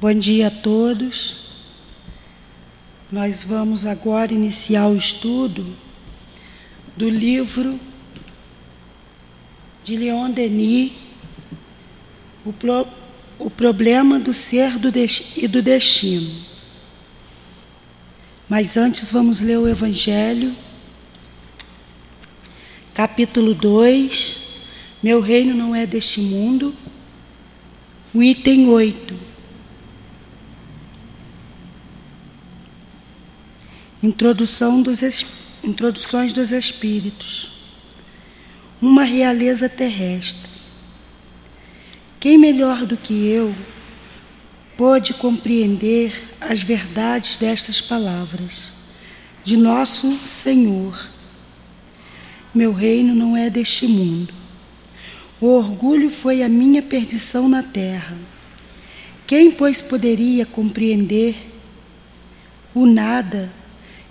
Bom dia a todos. Nós vamos agora iniciar o estudo do livro de Leon Denis, o, Pro, o Problema do Ser do e do Destino. Mas antes vamos ler o Evangelho, capítulo 2. Meu reino não é deste mundo. O item 8. Introdução dos, introduções dos Espíritos. Uma realeza terrestre. Quem melhor do que eu pôde compreender as verdades destas palavras de nosso Senhor? Meu reino não é deste mundo. O orgulho foi a minha perdição na terra. Quem, pois, poderia compreender o nada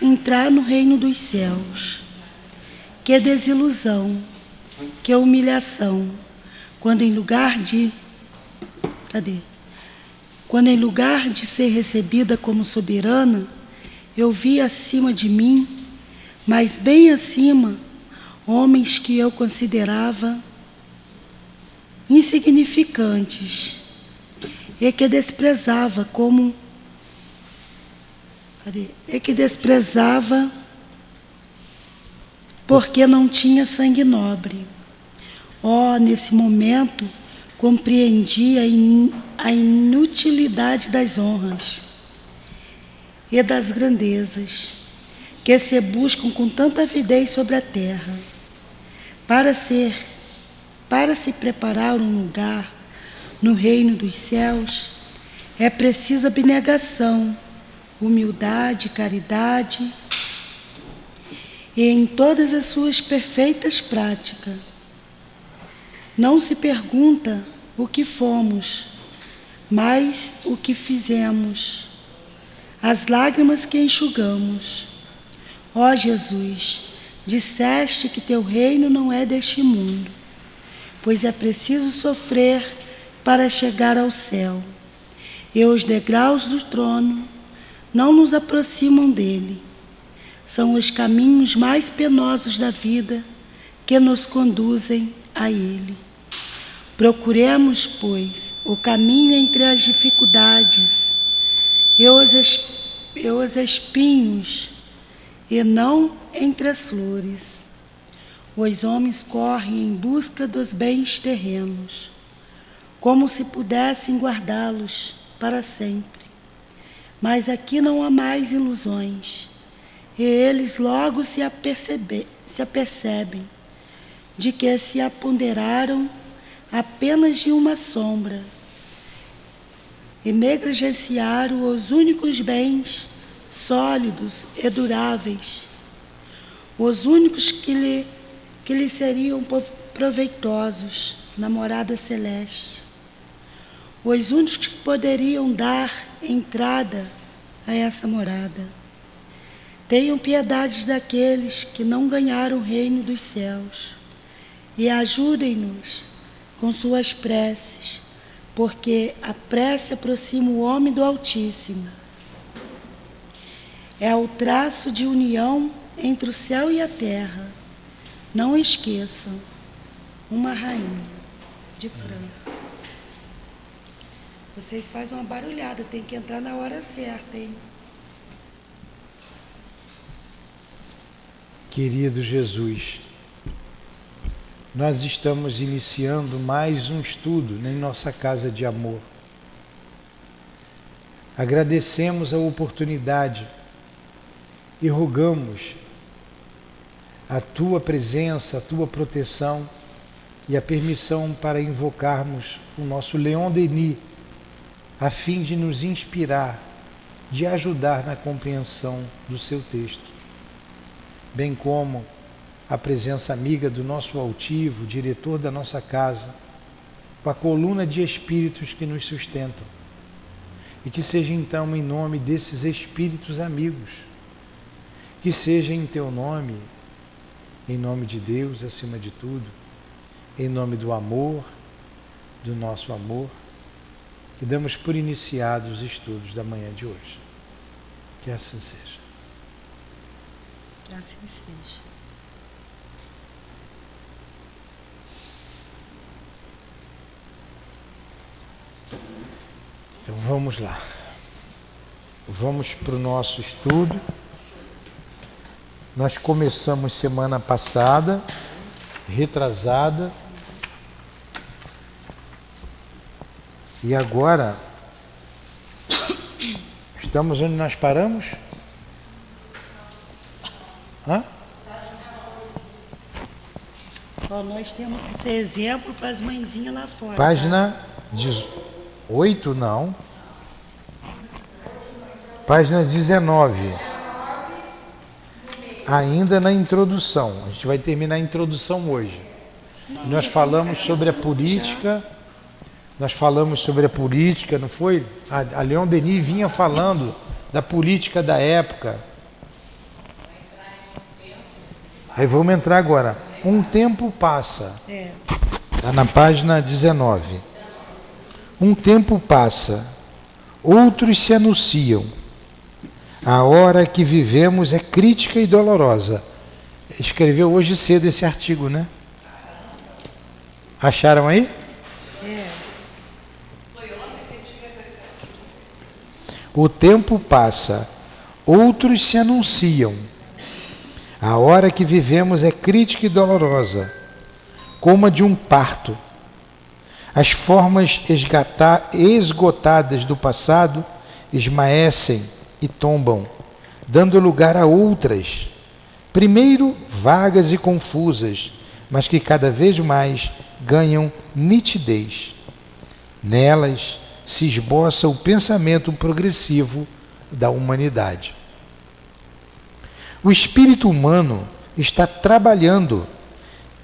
entrar no reino dos céus. Que desilusão, que humilhação, quando em lugar de. Cadê? Quando em lugar de ser recebida como soberana, eu vi acima de mim, mas bem acima, homens que eu considerava insignificantes e que desprezava como? E que desprezava porque não tinha sangue nobre. Oh, nesse momento compreendi a, in, a inutilidade das honras e das grandezas que se buscam com tanta avidez sobre a terra. Para ser, para se preparar um lugar no reino dos céus, é preciso abnegação humildade, caridade e em todas as suas perfeitas práticas. Não se pergunta o que fomos, mas o que fizemos, as lágrimas que enxugamos. Ó Jesus, disseste que teu reino não é deste mundo, pois é preciso sofrer para chegar ao céu. E os degraus do trono não nos aproximam dele. São os caminhos mais penosos da vida que nos conduzem a ele. Procuremos, pois, o caminho entre as dificuldades e os, e os espinhos, e não entre as flores. Os homens correm em busca dos bens terrenos, como se pudessem guardá-los para sempre. Mas aqui não há mais ilusões. E eles logo se, apercebe, se apercebem de que se aponderaram apenas de uma sombra e negligenciaram os únicos bens sólidos e duráveis, os únicos que lhe, que lhe seriam proveitosos na morada celeste, os únicos que poderiam dar entrada a essa morada. Tenham piedade daqueles que não ganharam o reino dos céus e ajudem-nos com suas preces, porque a prece aproxima o homem do Altíssimo. É o traço de união entre o céu e a terra. Não esqueçam, uma rainha de França. Vocês fazem uma barulhada, tem que entrar na hora certa, hein? Querido Jesus, nós estamos iniciando mais um estudo em nossa casa de amor. Agradecemos a oportunidade e rogamos a tua presença, a tua proteção e a permissão para invocarmos o nosso Leon Denis a fim de nos inspirar, de ajudar na compreensão do seu texto, bem como a presença amiga do nosso altivo, diretor da nossa casa, com a coluna de espíritos que nos sustentam. E que seja então em nome desses espíritos amigos, que seja em teu nome, em nome de Deus acima de tudo, em nome do amor, do nosso amor, que damos por iniciados os estudos da manhã de hoje. Que assim seja. Que assim seja. Então vamos lá. Vamos para o nosso estudo. Nós começamos semana passada, retrasada, e agora estamos onde nós paramos? Hã? Bom, nós temos que ser exemplo para as mãezinhas lá fora. Página 18, não. Página 19. Ainda na introdução. A gente vai terminar a introdução hoje. Nós falamos sobre a política. Nós falamos sobre a política, não foi? A, a Leon Denis vinha falando da política da época. Aí vamos entrar agora. Um tempo passa. É. Está na página 19. Um tempo passa, outros se anunciam. A hora que vivemos é crítica e dolorosa. Escreveu hoje cedo esse artigo, né? Acharam aí? O tempo passa, outros se anunciam. A hora que vivemos é crítica e dolorosa, como a de um parto. As formas esgotadas do passado esmaecem e tombam, dando lugar a outras, primeiro vagas e confusas, mas que cada vez mais ganham nitidez. Nelas se esboça o pensamento progressivo da humanidade. O espírito humano está trabalhando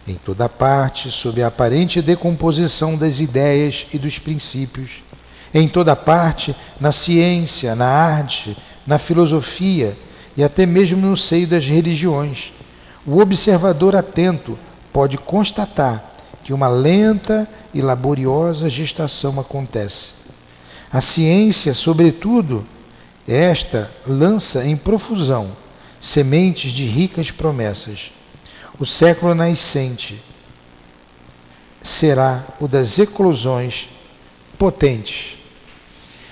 em toda parte sob a aparente decomposição das ideias e dos princípios, em toda parte na ciência, na arte, na filosofia e até mesmo no seio das religiões. O observador atento pode constatar que uma lenta e laboriosa gestação acontece. A ciência, sobretudo, esta lança em profusão sementes de ricas promessas. O século nascente será o das eclosões potentes.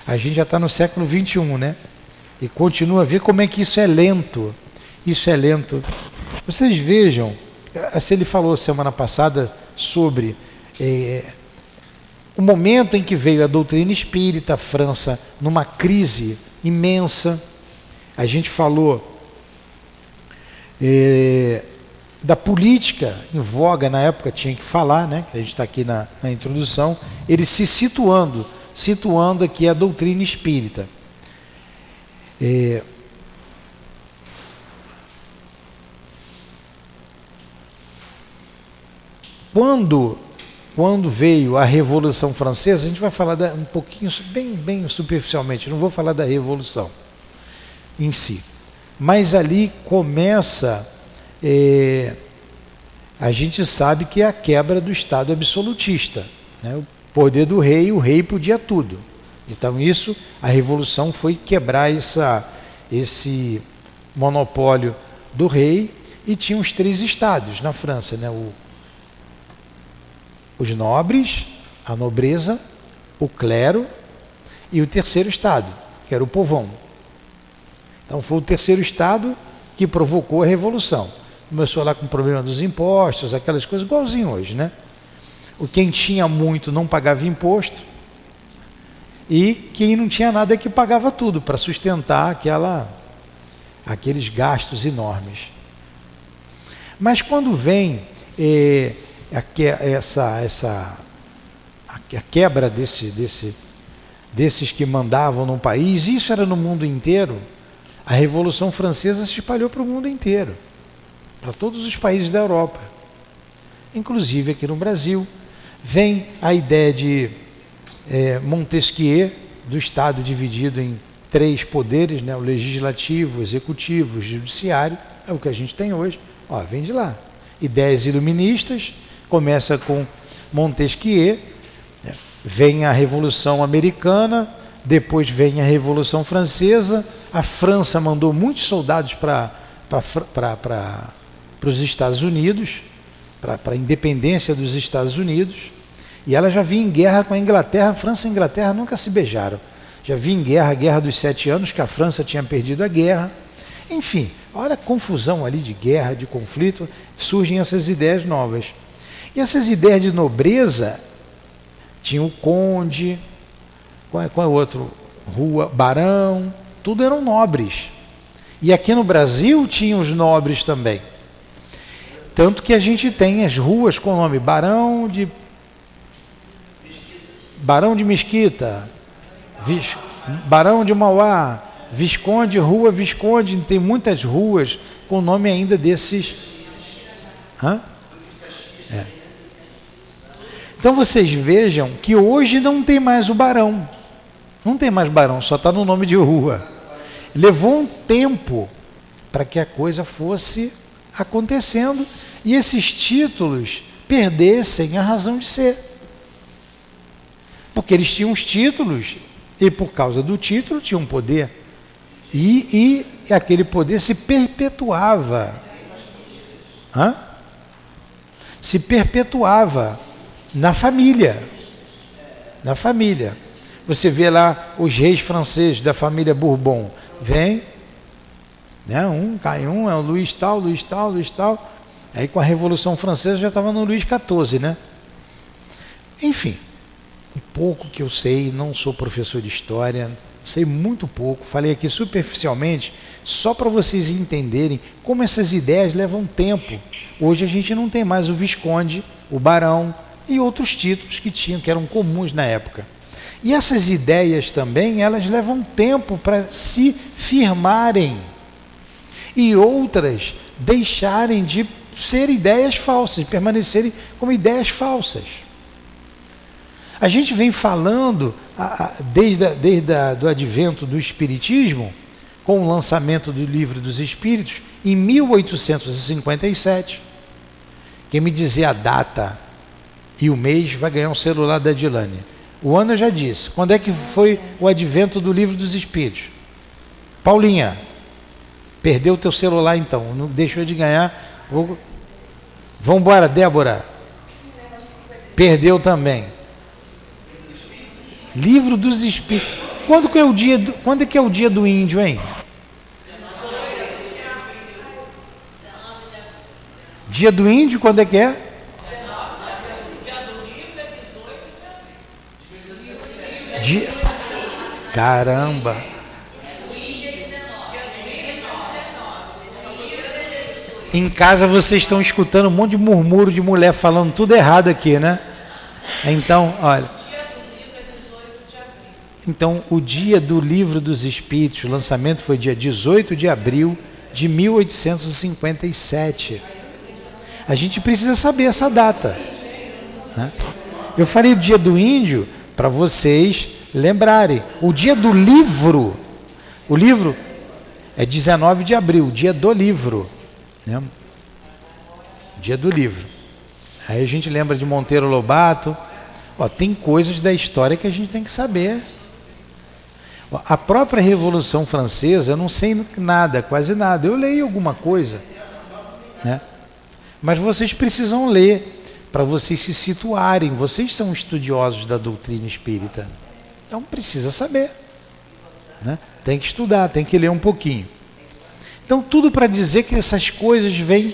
A gente já está no século 21, né? E continua a ver como é que isso é lento. Isso é lento. Vocês vejam, assim ele falou semana passada sobre é, o momento em que veio a doutrina espírita, a França numa crise imensa. A gente falou é, da política em voga na época, tinha que falar, né? a gente está aqui na, na introdução, ele se situando, situando aqui a doutrina espírita. É, quando, quando veio a Revolução Francesa, a gente vai falar um pouquinho, bem, bem superficialmente, não vou falar da Revolução em si. Mas ali começa, é, a gente sabe que é a quebra do Estado absolutista. Né? O poder do rei, o rei podia tudo. Então isso, a Revolução foi quebrar essa, esse monopólio do rei e tinha os três estados na França, né? o os nobres, a nobreza, o clero e o terceiro estado, que era o povão. Então foi o terceiro estado que provocou a revolução. Começou lá com o problema dos impostos, aquelas coisas igualzinho hoje, né? O quem tinha muito não pagava imposto e quem não tinha nada é que pagava tudo para sustentar aquela aqueles gastos enormes. Mas quando vem eh, a, essa, essa, a quebra desse, desse, desses que mandavam no país, isso era no mundo inteiro. A Revolução Francesa se espalhou para o mundo inteiro, para todos os países da Europa, inclusive aqui no Brasil. Vem a ideia de é, Montesquieu, do Estado dividido em três poderes, né, o legislativo, o executivo, o judiciário, é o que a gente tem hoje. Ó, vem de lá. Ideias iluministas, começa com Montesquieu, né, vem a Revolução Americana, depois vem a Revolução Francesa, a França mandou muitos soldados para os Estados Unidos, para a independência dos Estados Unidos, e ela já vinha em guerra com a Inglaterra. França e Inglaterra nunca se beijaram. Já vinha em guerra, a Guerra dos Sete Anos, que a França tinha perdido a guerra. Enfim, olha a confusão ali de guerra, de conflito, surgem essas ideias novas. E essas ideias de nobreza, tinha o conde, qual é, qual é o outro? Rua, barão, tudo eram nobres. E aqui no Brasil tinham os nobres também. Tanto que a gente tem as ruas com o nome Barão de Barão de Mesquita, Vis... Barão de Mauá, Visconde, Rua Visconde, tem muitas ruas com o nome ainda desses. Hã? É. Então vocês vejam que hoje não tem mais o Barão. Não tem mais Barão, só está no nome de rua. Levou um tempo para que a coisa fosse acontecendo e esses títulos perdessem a razão de ser. Porque eles tinham os títulos e por causa do título tinham poder. E, e aquele poder se perpetuava. Hã? Se perpetuava na família. Na família. Você vê lá os reis franceses da família Bourbon vem, né? um cai um, é o Luís tal, Luís tal, Luís tal. Aí com a Revolução Francesa já estava no Luís XIV, né? Enfim, o pouco que eu sei, não sou professor de história, sei muito pouco, falei aqui superficialmente, só para vocês entenderem como essas ideias levam tempo. Hoje a gente não tem mais o Visconde, o Barão e outros títulos que tinham, que eram comuns na época. E essas ideias também, elas levam tempo para se firmarem. E outras deixarem de ser ideias falsas, de permanecerem como ideias falsas. A gente vem falando desde, a, desde a, do advento do Espiritismo, com o lançamento do Livro dos Espíritos, em 1857. Quem me dizer a data e o mês vai ganhar um celular da Dilane. O ano eu já disse. Quando é que foi o advento do livro dos Espíritos? Paulinha, perdeu o teu celular então. Não deixou de ganhar. Vou... Vamos embora, Débora. Perdeu também. Livro dos Espíritos. Quando que é o dia do, quando é que é o dia do índio, hein? Dia do índio, quando é que é? Dia... Caramba! Em casa vocês estão escutando um monte de murmúrio de mulher falando tudo errado aqui, né? Então, olha. Então, o dia do Livro dos Espíritos, o lançamento foi dia 18 de abril de 1857. A gente precisa saber essa data. Né? Eu falei do dia do índio para vocês lembrarem. O dia do livro, o livro é 19 de abril, dia do livro. Né? Dia do livro. Aí a gente lembra de Monteiro Lobato. Ó, tem coisas da história que a gente tem que saber. Ó, a própria Revolução Francesa, eu não sei nada, quase nada. Eu leio alguma coisa. Né? Mas vocês precisam ler para vocês se situarem. Vocês são estudiosos da doutrina espírita. Então precisa saber. Né? Tem que estudar, tem que ler um pouquinho. Então, tudo para dizer que essas coisas vêm,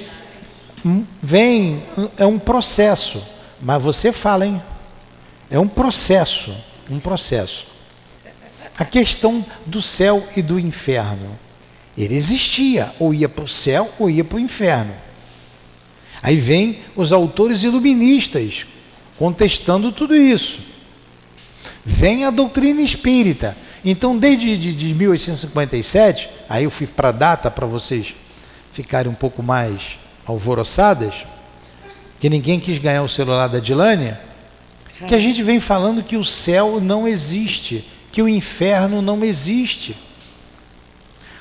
vêm, é um processo. Mas você fala, hein? É um processo, um processo. A questão do céu e do inferno. Ele existia, ou ia para o céu ou ia para o inferno. Aí vem os autores iluministas contestando tudo isso. Vem a doutrina espírita. Então, desde de, de 1857, aí eu fui para a data para vocês ficarem um pouco mais alvoroçadas, que ninguém quis ganhar o celular da Dilânia, que a gente vem falando que o céu não existe, que o inferno não existe.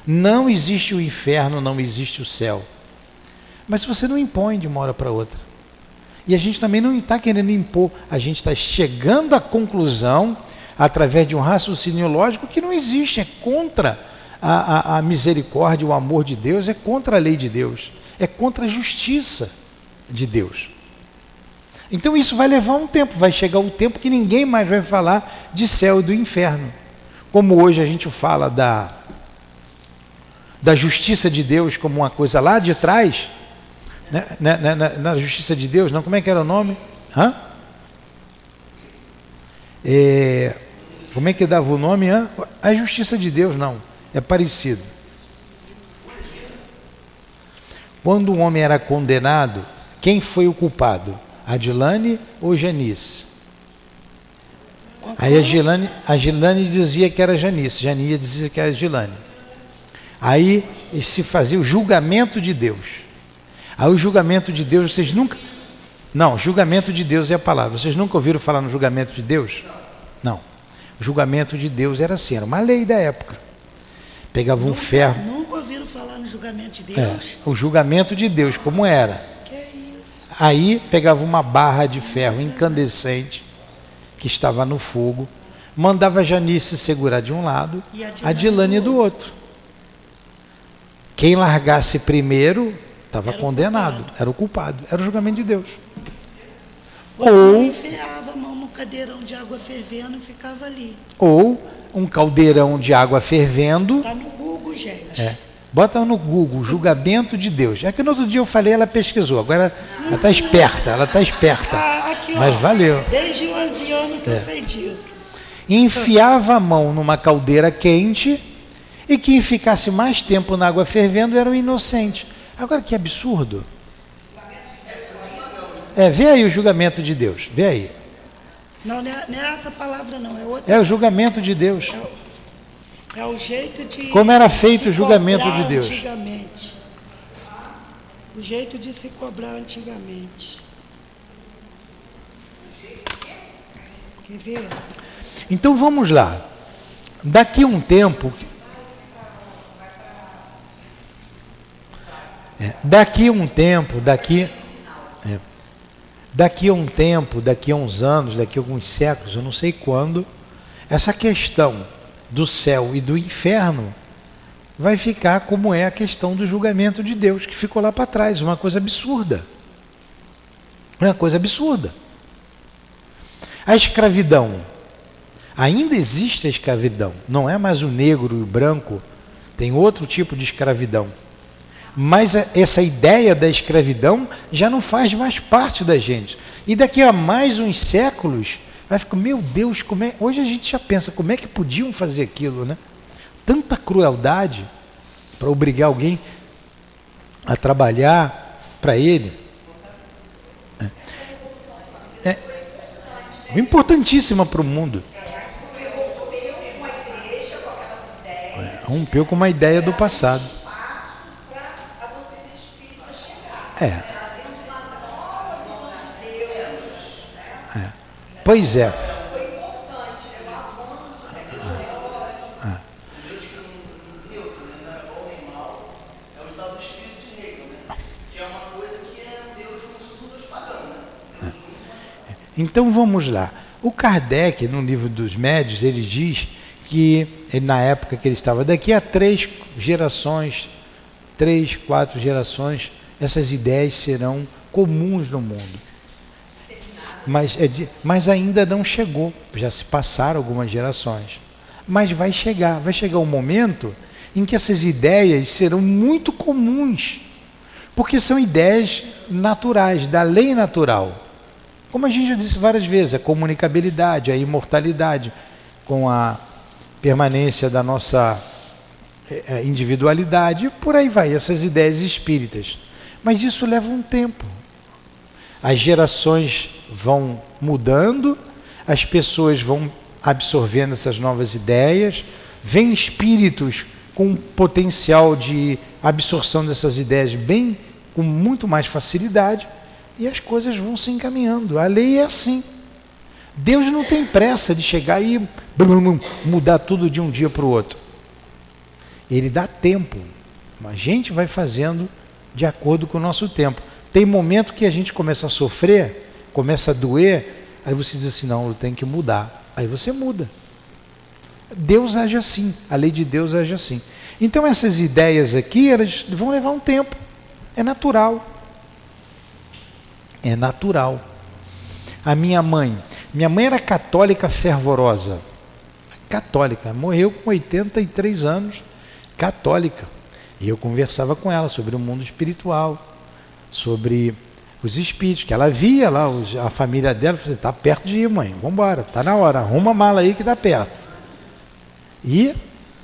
Não existe o inferno, não existe o céu. Mas você não impõe de uma hora para outra. E a gente também não está querendo impor, a gente está chegando à conclusão, através de um raciocínio lógico, que não existe, é contra a, a, a misericórdia, o amor de Deus, é contra a lei de Deus, é contra a justiça de Deus. Então isso vai levar um tempo, vai chegar o um tempo que ninguém mais vai falar de céu e do inferno. Como hoje a gente fala da, da justiça de Deus como uma coisa lá de trás? Na, na, na, na justiça de Deus, não, como é que era o nome? Hã? É, como é que dava o nome? Hã? A justiça de Deus, não, é parecido. Quando um homem era condenado, quem foi o culpado? Adilane ou Janice? Aí a Gilane, a Gilane dizia que era Janice, Jania dizia que era Gilane. Aí se fazia o julgamento de Deus. Aí o julgamento de Deus, vocês nunca. Não, julgamento de Deus é a palavra. Vocês nunca ouviram falar no julgamento de Deus? Não. O julgamento de Deus era assim, era uma lei da época. Pegava nunca, um ferro. Nunca ouviram falar no julgamento de é, Deus? É, o julgamento de Deus, como era? Aí pegava uma barra de ferro incandescente que estava no fogo, mandava a Janice segurar de um lado, a Dilane do outro. Quem largasse primeiro estava condenado, o era o culpado, era o julgamento de Deus. Você ou enfiava a mão no cadeirão de água fervendo e ficava ali. Ou um caldeirão de água fervendo. Está no Google, gente. É Bota no Google, julgamento de Deus. É que no outro dia eu falei, ela pesquisou. Agora ela está esperta, ela está esperta. Ah, aqui, Mas ó, valeu. Desde 11 anos que é. eu sei disso. Enfiava a mão numa caldeira quente e quem ficasse mais tempo na água fervendo era o inocente. Agora que absurdo. É, vê aí o julgamento de Deus, vê aí. Não, não é, não é essa palavra não, é outra. É o julgamento de Deus. É é o jeito de. Como era feito o julgamento de Deus? Antigamente. O jeito de se cobrar antigamente. Quer ver? Então vamos lá. Daqui a um tempo. É, daqui um tempo, daqui. É, daqui a um tempo, daqui a uns anos, daqui a alguns séculos, eu não sei quando, essa questão do céu e do inferno, vai ficar como é a questão do julgamento de Deus, que ficou lá para trás, uma coisa absurda. Uma coisa absurda. A escravidão. Ainda existe a escravidão. Não é mais o negro e o branco. Tem outro tipo de escravidão. Mas essa ideia da escravidão já não faz mais parte da gente. E daqui a mais uns séculos, Vai ficar, meu Deus, como é. Hoje a gente já pensa, como é que podiam fazer aquilo, né? Tanta crueldade para obrigar alguém a trabalhar para ele. É, é importantíssima para o mundo. É, rompeu com uma ideia do passado. É. Pois é. Então vamos lá. O Kardec, no livro dos médios, ele diz que na época que ele estava daqui a três gerações, três, quatro gerações, essas ideias serão comuns no mundo mas, é de, mas ainda não chegou. Já se passaram algumas gerações. Mas vai chegar, vai chegar um momento em que essas ideias serão muito comuns, porque são ideias naturais, da lei natural. Como a gente já disse várias vezes, a comunicabilidade, a imortalidade, com a permanência da nossa é, é, individualidade, por aí vai, essas ideias espíritas. Mas isso leva um tempo. As gerações vão mudando, as pessoas vão absorvendo essas novas ideias, vem espíritos com potencial de absorção dessas ideias bem com muito mais facilidade e as coisas vão se encaminhando. A lei é assim. Deus não tem pressa de chegar e mudar tudo de um dia para o outro. Ele dá tempo. A gente vai fazendo de acordo com o nosso tempo. Tem momento que a gente começa a sofrer, começa a doer, aí você diz assim: não, eu tenho que mudar. Aí você muda. Deus age assim, a lei de Deus age assim. Então essas ideias aqui, elas vão levar um tempo. É natural. É natural. A minha mãe, minha mãe era católica fervorosa. Católica, morreu com 83 anos, católica. E eu conversava com ela sobre o mundo espiritual, sobre os espíritos, que ela via lá a família dela, falei, está perto de ir, mãe, vamos embora, está na hora, arruma a mala aí que está perto. E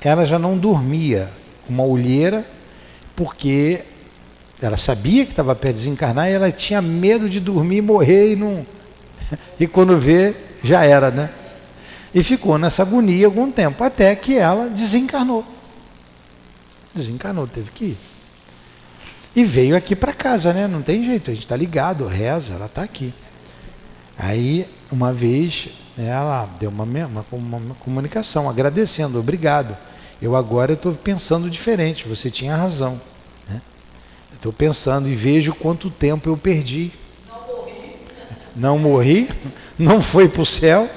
ela já não dormia com uma olheira, porque ela sabia que estava perto de desencarnar e ela tinha medo de dormir morrer e não. E quando vê, já era, né? E ficou nessa agonia algum tempo, até que ela desencarnou. Desencarnou, teve que ir. E veio aqui para casa, né? Não tem jeito, a gente está ligado, reza, ela está aqui. Aí, uma vez, ela deu uma, uma, uma comunicação agradecendo, obrigado. Eu agora estou pensando diferente, você tinha razão. Né? Estou pensando e vejo quanto tempo eu perdi. Não morri. Não morri, não foi para o céu,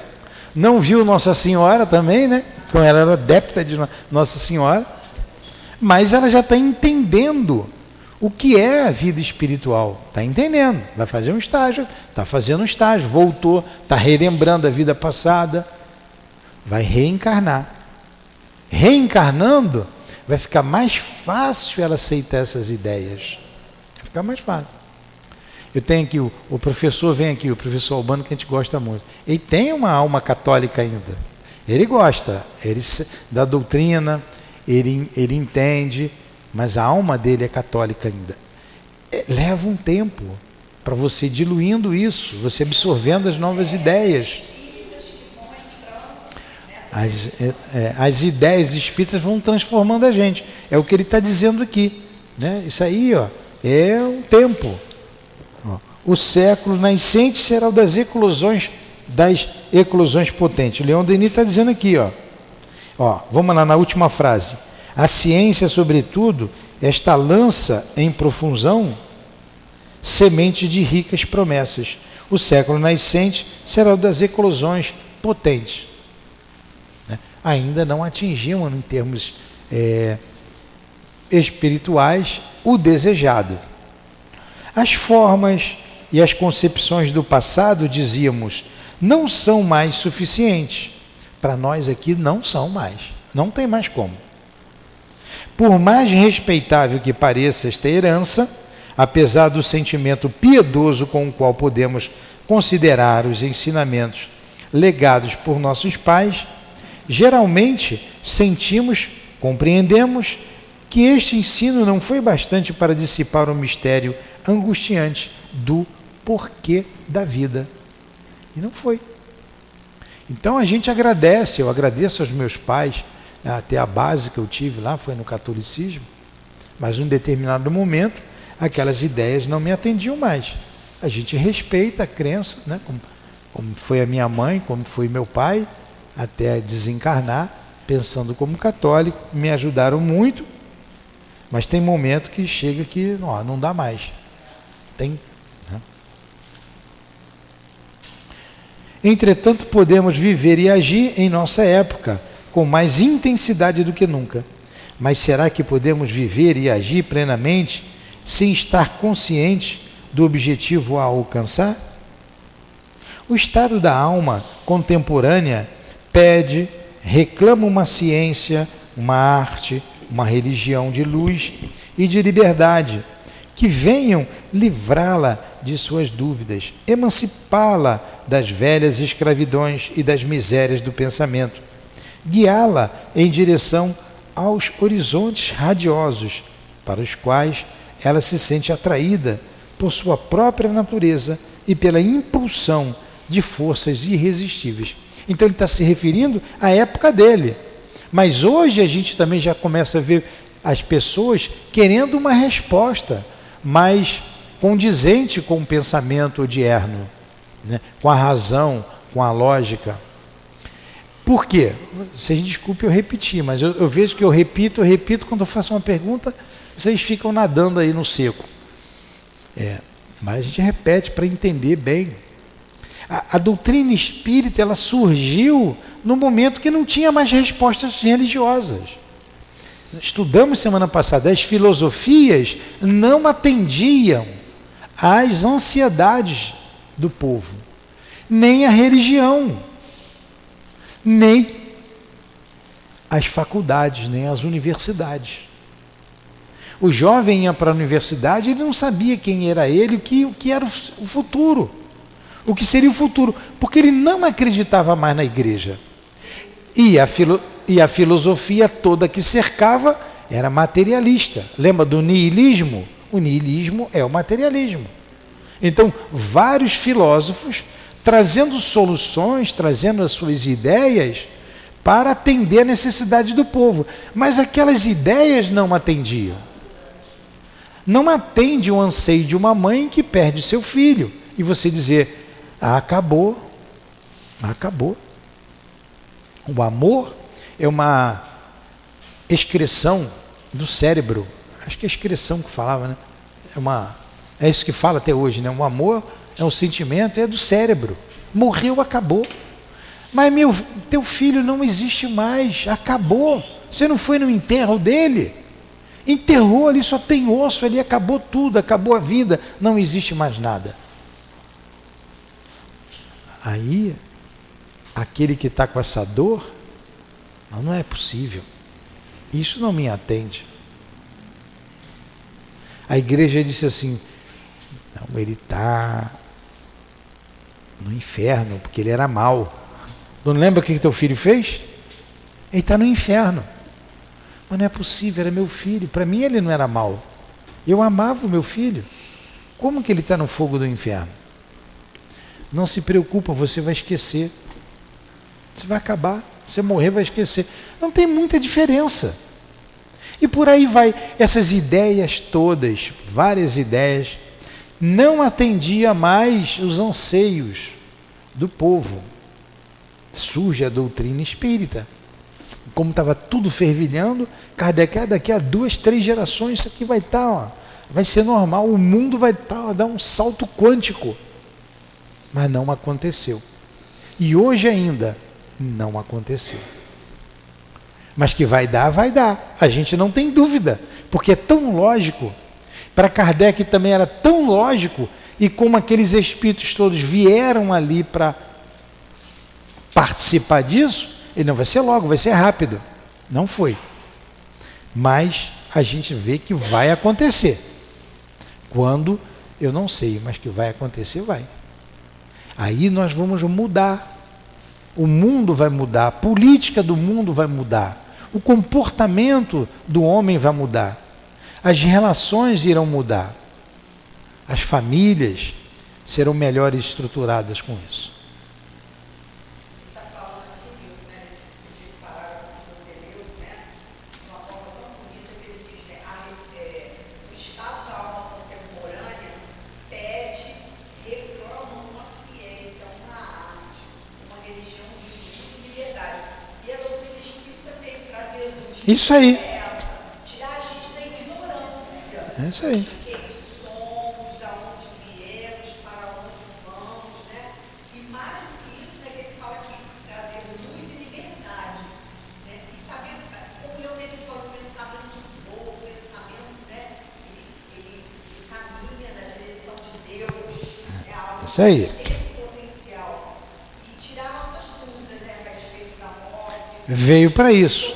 não viu Nossa Senhora também, né? Como ela era adepta de Nossa Senhora, mas ela já está entendendo o que é a vida espiritual. Está entendendo? Vai fazer um estágio, está fazendo um estágio, voltou, está relembrando a vida passada, vai reencarnar. Reencarnando, vai ficar mais fácil ela aceitar essas ideias. Vai ficar mais fácil. Eu tenho aqui, o, o professor vem aqui, o professor Albano, que a gente gosta muito. Ele tem uma alma católica ainda. Ele gosta ele, da doutrina, ele, ele entende, mas a alma dele é católica ainda. É, leva um tempo para você diluindo isso, você absorvendo as novas ideias. As, é, é, as ideias espíritas vão transformando a gente. É o que ele está dizendo aqui. Né? Isso aí ó, é um tempo. Ó, o século nascente será o das eclosões, das eclosões potentes. Leon Denis está dizendo aqui, ó. Ó. Vamos lá na última frase. A ciência, sobretudo, esta lança em profusão semente de ricas promessas. O século nascente será o das eclosões potentes. Né? Ainda não atingimos, em termos é, espirituais, o desejado. As formas e as concepções do passado, dizíamos, não são mais suficientes. Para nós aqui, não são mais. Não tem mais como. Por mais respeitável que pareça esta herança, apesar do sentimento piedoso com o qual podemos considerar os ensinamentos legados por nossos pais, geralmente sentimos, compreendemos que este ensino não foi bastante para dissipar o mistério angustiante do porquê da vida. E não foi. Então a gente agradece, eu agradeço aos meus pais até a base que eu tive lá foi no catolicismo, mas em um determinado momento aquelas ideias não me atendiam mais. A gente respeita a crença, né? como, como foi a minha mãe, como foi meu pai, até desencarnar, pensando como católico, me ajudaram muito, mas tem momento que chega que ó, não dá mais. Tem. Né? Entretanto, podemos viver e agir em nossa época com mais intensidade do que nunca. Mas será que podemos viver e agir plenamente sem estar conscientes do objetivo a alcançar? O estado da alma contemporânea pede, reclama uma ciência, uma arte, uma religião de luz e de liberdade que venham livrá-la de suas dúvidas, emancipá-la das velhas escravidões e das misérias do pensamento guiá-la em direção aos horizontes radiosos, para os quais ela se sente atraída por sua própria natureza e pela impulsão de forças irresistíveis. Então ele está se referindo à época dele. Mas hoje a gente também já começa a ver as pessoas querendo uma resposta mais condizente com o pensamento odierno, né? com a razão, com a lógica. Por quê? Vocês desculpem eu repetir, mas eu, eu vejo que eu repito, eu repito, quando eu faço uma pergunta, vocês ficam nadando aí no seco. É, mas a gente repete para entender bem. A, a, doutrina espírita ela surgiu no momento que não tinha mais respostas religiosas. Estudamos semana passada, as filosofias não atendiam às ansiedades do povo, nem a religião, nem as faculdades, nem as universidades. O jovem ia para a universidade, ele não sabia quem era ele, o que, o que era o futuro, o que seria o futuro, porque ele não acreditava mais na igreja. E a, filo, e a filosofia toda que cercava era materialista. Lembra do niilismo? O niilismo é o materialismo. Então, vários filósofos trazendo soluções, trazendo as suas ideias para atender a necessidade do povo. Mas aquelas ideias não atendiam não atende o anseio de uma mãe que perde seu filho. E você dizer, ah, acabou, acabou. O amor é uma excreção do cérebro. Acho que é excreção que falava, né? É, uma, é isso que fala até hoje, né? O amor é um sentimento, é do cérebro. Morreu, acabou. Mas meu, teu filho não existe mais, acabou. Você não foi no enterro dele. Enterrou ali, só tem osso ali, acabou tudo, acabou a vida, não existe mais nada. Aí, aquele que está com essa dor, não, não é possível. Isso não me atende. A igreja disse assim: não, ele está no inferno, porque ele era mau. Não lembra o que teu filho fez? Ele está no inferno. Mas não é possível, era meu filho. Para mim ele não era mau. Eu amava o meu filho. Como que ele está no fogo do inferno? Não se preocupa, você vai esquecer. Você vai acabar. Você morrer, vai esquecer. Não tem muita diferença. E por aí vai. Essas ideias todas, várias ideias, não atendia mais os anseios do povo. Surge a doutrina espírita como estava tudo fervilhando, Kardec, ah, daqui a duas, três gerações isso aqui vai estar, tá, vai ser normal, o mundo vai tá, dar um salto quântico. Mas não aconteceu. E hoje ainda não aconteceu. Mas que vai dar, vai dar. A gente não tem dúvida, porque é tão lógico. Para Kardec também era tão lógico, e como aqueles espíritos todos vieram ali para participar disso, ele não vai ser logo, vai ser rápido. Não foi. Mas a gente vê que vai acontecer. Quando, eu não sei, mas que vai acontecer, vai. Aí nós vamos mudar. O mundo vai mudar, a política do mundo vai mudar, o comportamento do homem vai mudar, as relações irão mudar, as famílias serão melhores estruturadas com isso. Isso aí. Tirar a gente da ignorância. É isso aí. De quem somos, de onde viemos, para onde vamos, né? E mais do que isso, que ele fala aqui, trazer luz liberdade. Saber, como o Leonel falou, o pensamento voa, o pensamento? Ele, ele, ele caminha na direção de Deus. É algo isso aí. esse potencial. E tirar nossas dúvidas né, a respeito da morte. Veio para isso.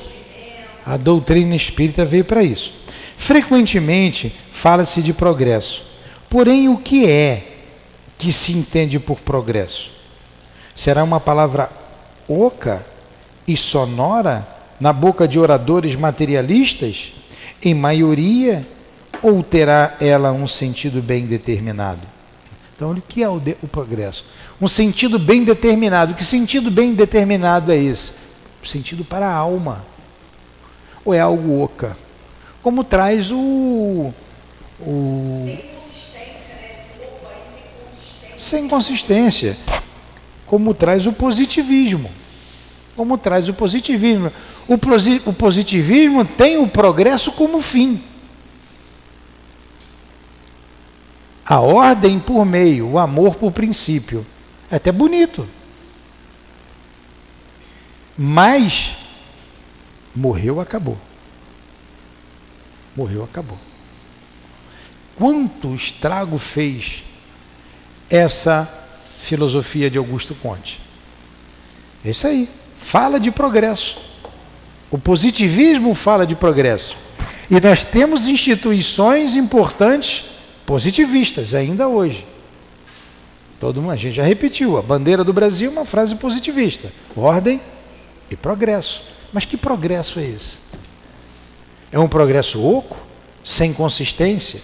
A doutrina espírita veio para isso. Frequentemente fala-se de progresso. Porém, o que é que se entende por progresso? Será uma palavra oca e sonora na boca de oradores materialistas, em maioria, ou terá ela um sentido bem determinado? Então, o que é o, de, o progresso? Um sentido bem determinado. Que sentido bem determinado é esse? Sentido para a alma. Ou é algo oca? Como traz o. o Sem consistência, né? Sem consistência. Como traz o positivismo. Como traz o positivismo. O, prosi- o positivismo tem o progresso como fim. A ordem por meio, o amor por princípio. É até bonito. Mas morreu, acabou. Morreu, acabou. Quanto estrago fez essa filosofia de Augusto Conte? É isso aí. Fala de progresso. O positivismo fala de progresso. E nós temos instituições importantes positivistas ainda hoje. Todo mundo, a gente já repetiu, a bandeira do Brasil é uma frase positivista. Ordem e progresso. Mas que progresso é esse? É um progresso oco, sem consistência?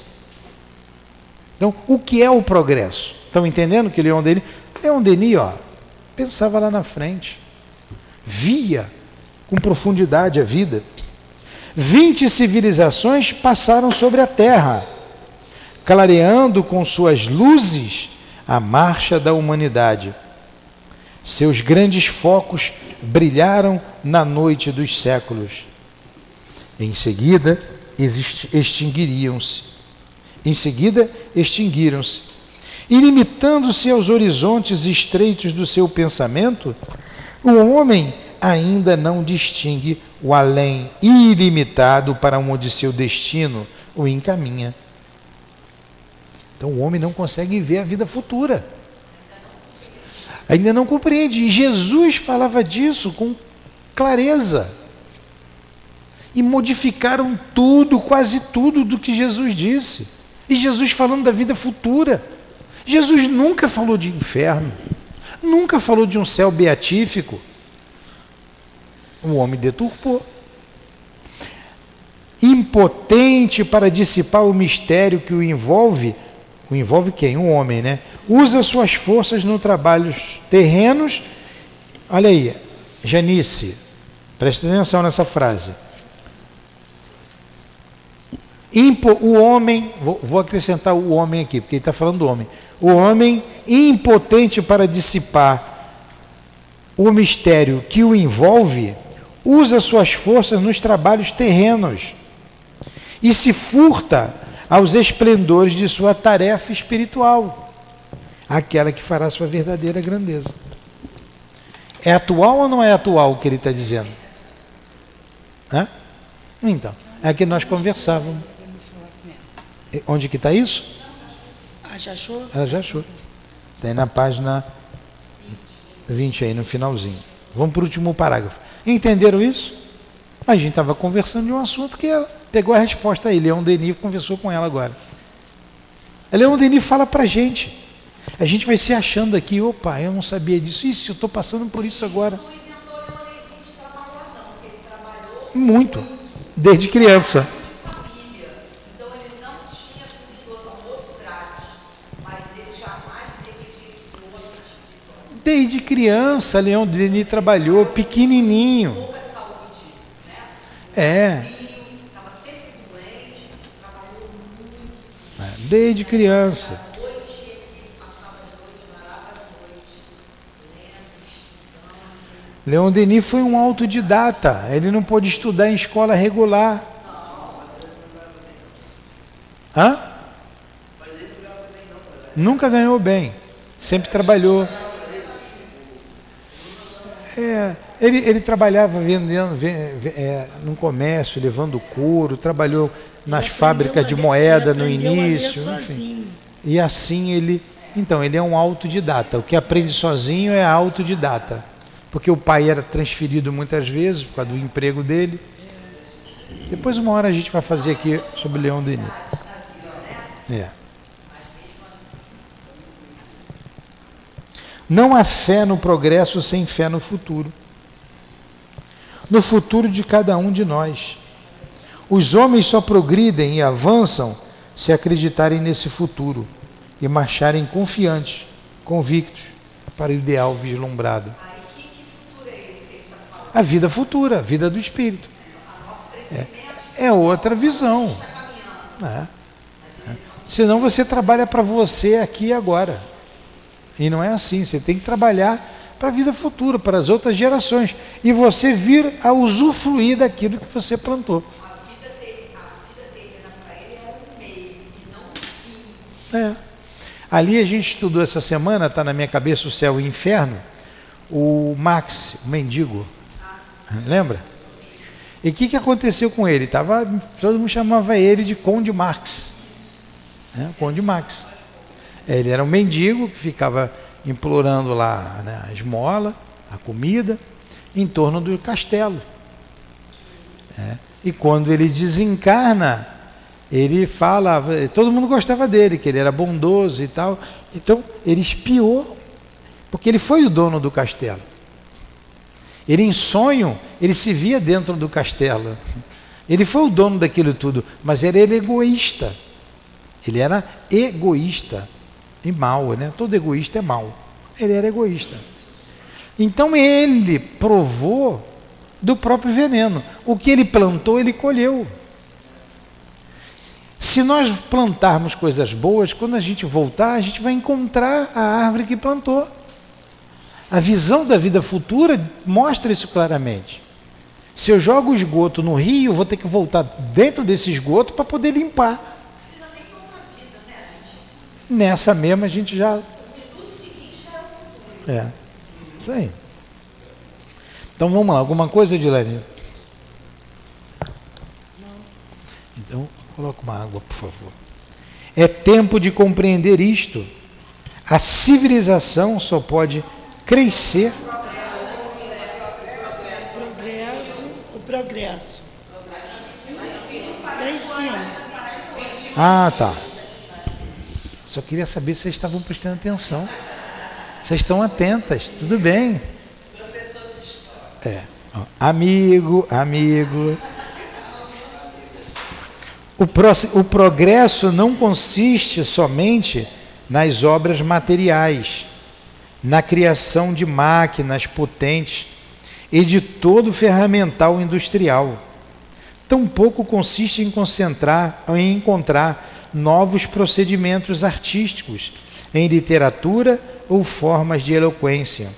Então, o que é o progresso? Estão entendendo que Leon Denis, Leon Denis, ó, pensava lá na frente, via com profundidade a vida. Vinte civilizações passaram sobre a Terra, clareando com suas luzes a marcha da humanidade. Seus grandes focos brilharam na noite dos séculos. Em seguida, extinguiriam-se. Em seguida, extinguiram-se. E limitando-se aos horizontes estreitos do seu pensamento, o homem ainda não distingue o além ilimitado para onde seu destino o encaminha. Então o homem não consegue ver a vida futura. Ainda não compreende. E Jesus falava disso com clareza. E modificaram tudo, quase tudo do que Jesus disse. E Jesus falando da vida futura. Jesus nunca falou de inferno. Nunca falou de um céu beatífico. O homem deturpou. Impotente para dissipar o mistério que o envolve, o envolve quem? O homem, né? Usa suas forças no trabalhos terrenos. Olha aí, Janice, presta atenção nessa frase. O homem, vou, vou acrescentar o homem aqui, porque ele está falando do homem. O homem impotente para dissipar o mistério que o envolve, usa suas forças nos trabalhos terrenos e se furta aos esplendores de sua tarefa espiritual, aquela que fará sua verdadeira grandeza. É atual ou não é atual o que ele está dizendo? Hã? Então, é que nós conversávamos. Onde que está isso? Ah, já achou? Ela já achou. Tem na página 20 aí, no finalzinho. Vamos para o último parágrafo. Entenderam isso? A gente estava conversando de um assunto que ela pegou a resposta aí. Leon Denis conversou com ela agora. A Leon Denis fala para a gente. A gente vai se achando aqui, opa, eu não sabia disso. Isso, eu estou passando por isso agora. Não isentou Leon Denis de trabalhar, não, porque ele trabalhou Muito. Desde criança. de família. Então ele não tinha professor almoço grátis, mas ele jamais negligenciou a vida espiritual. Desde criança, Leon Denis trabalhou pequenininho. É. Desde criança. Leon Denis foi um autodidata. Ele não pôde estudar em escola regular. Hã? Nunca ganhou bem. Sempre trabalhou. É, ele, ele trabalhava vendendo ve- ve- é, no comércio, levando couro, trabalhou nas fábricas de moeda no início. Enfim. E assim ele. Então, ele é um autodidata. O que aprende sozinho é autodidata. Porque o pai era transferido muitas vezes por causa do emprego dele. Depois, uma hora, a gente vai fazer aqui sobre Leão Denis. É. Não há fé no progresso sem fé no futuro. No futuro de cada um de nós. Os homens só progridem e avançam se acreditarem nesse futuro e marcharem confiantes, convictos para o ideal vislumbrado. É falando? A vida futura, a vida do espírito. Nosso crescimento É outra visão. É. É. Senão você trabalha para você aqui e agora. E não é assim. Você tem que trabalhar para a vida futura, para as outras gerações. E você vir a usufruir daquilo que você plantou. A vida dele, a vida terrena para ele era um meio e não um fim. É. Ali a gente estudou essa semana, está na minha cabeça o céu e o inferno, o Max, o mendigo. Lembra? E o que, que aconteceu com ele? Tava, todo mundo chamava ele de Conde Marx. Né? Conde Max. Ele era um mendigo que ficava implorando lá né, a esmola, a comida, em torno do castelo. É. E quando ele desencarna, ele fala, todo mundo gostava dele, que ele era bondoso e tal. Então ele espiou, porque ele foi o dono do castelo. Ele em sonho, ele se via dentro do castelo. Ele foi o dono daquilo tudo, mas era ele egoísta. Ele era egoísta e mal, né? Todo egoísta é mal. Ele era egoísta. Então ele provou do próprio veneno. O que ele plantou, ele colheu. Se nós plantarmos coisas boas, quando a gente voltar, a gente vai encontrar a árvore que plantou. A visão da vida futura mostra isso claramente. Se eu jogo esgoto no rio, vou ter que voltar dentro desse esgoto para poder limpar. Precisa nem ter outra vida, né, gente? Nessa mesma a gente já. O é o. Isso aí. Então vamos lá, alguma coisa, Edilene? Então, coloca uma água, por favor. É tempo de compreender isto. A civilização só pode crescer. Progresso, o progresso. Lá em cima. Ah, tá. Só queria saber se vocês estavam prestando atenção. Vocês estão atentas, tudo bem. É. ó, Amigo, amigo. O, pró- o progresso não consiste somente nas obras materiais, na criação de máquinas potentes e de todo ferramental industrial. Tampouco consiste em concentrar, em encontrar novos procedimentos artísticos em literatura ou formas de eloquência.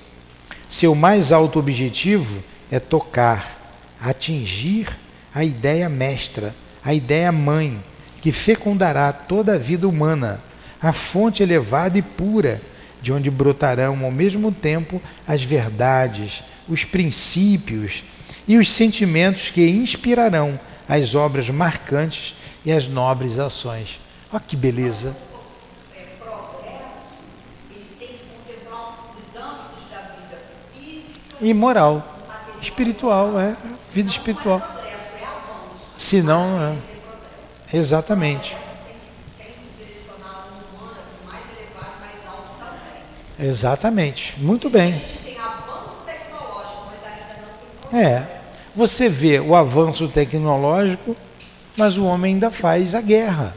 Seu mais alto objetivo é tocar, atingir a ideia mestra, a ideia mãe, que fecundará toda a vida humana, a fonte elevada e pura, de onde brotarão ao mesmo tempo as verdades, os princípios e os sentimentos que inspirarão as obras marcantes e as nobres ações. Olha que beleza! É, E moral, espiritual, é, vida espiritual. é. Se não, é. exatamente, exatamente, muito bem. É, você vê o avanço tecnológico, mas o homem ainda faz a guerra.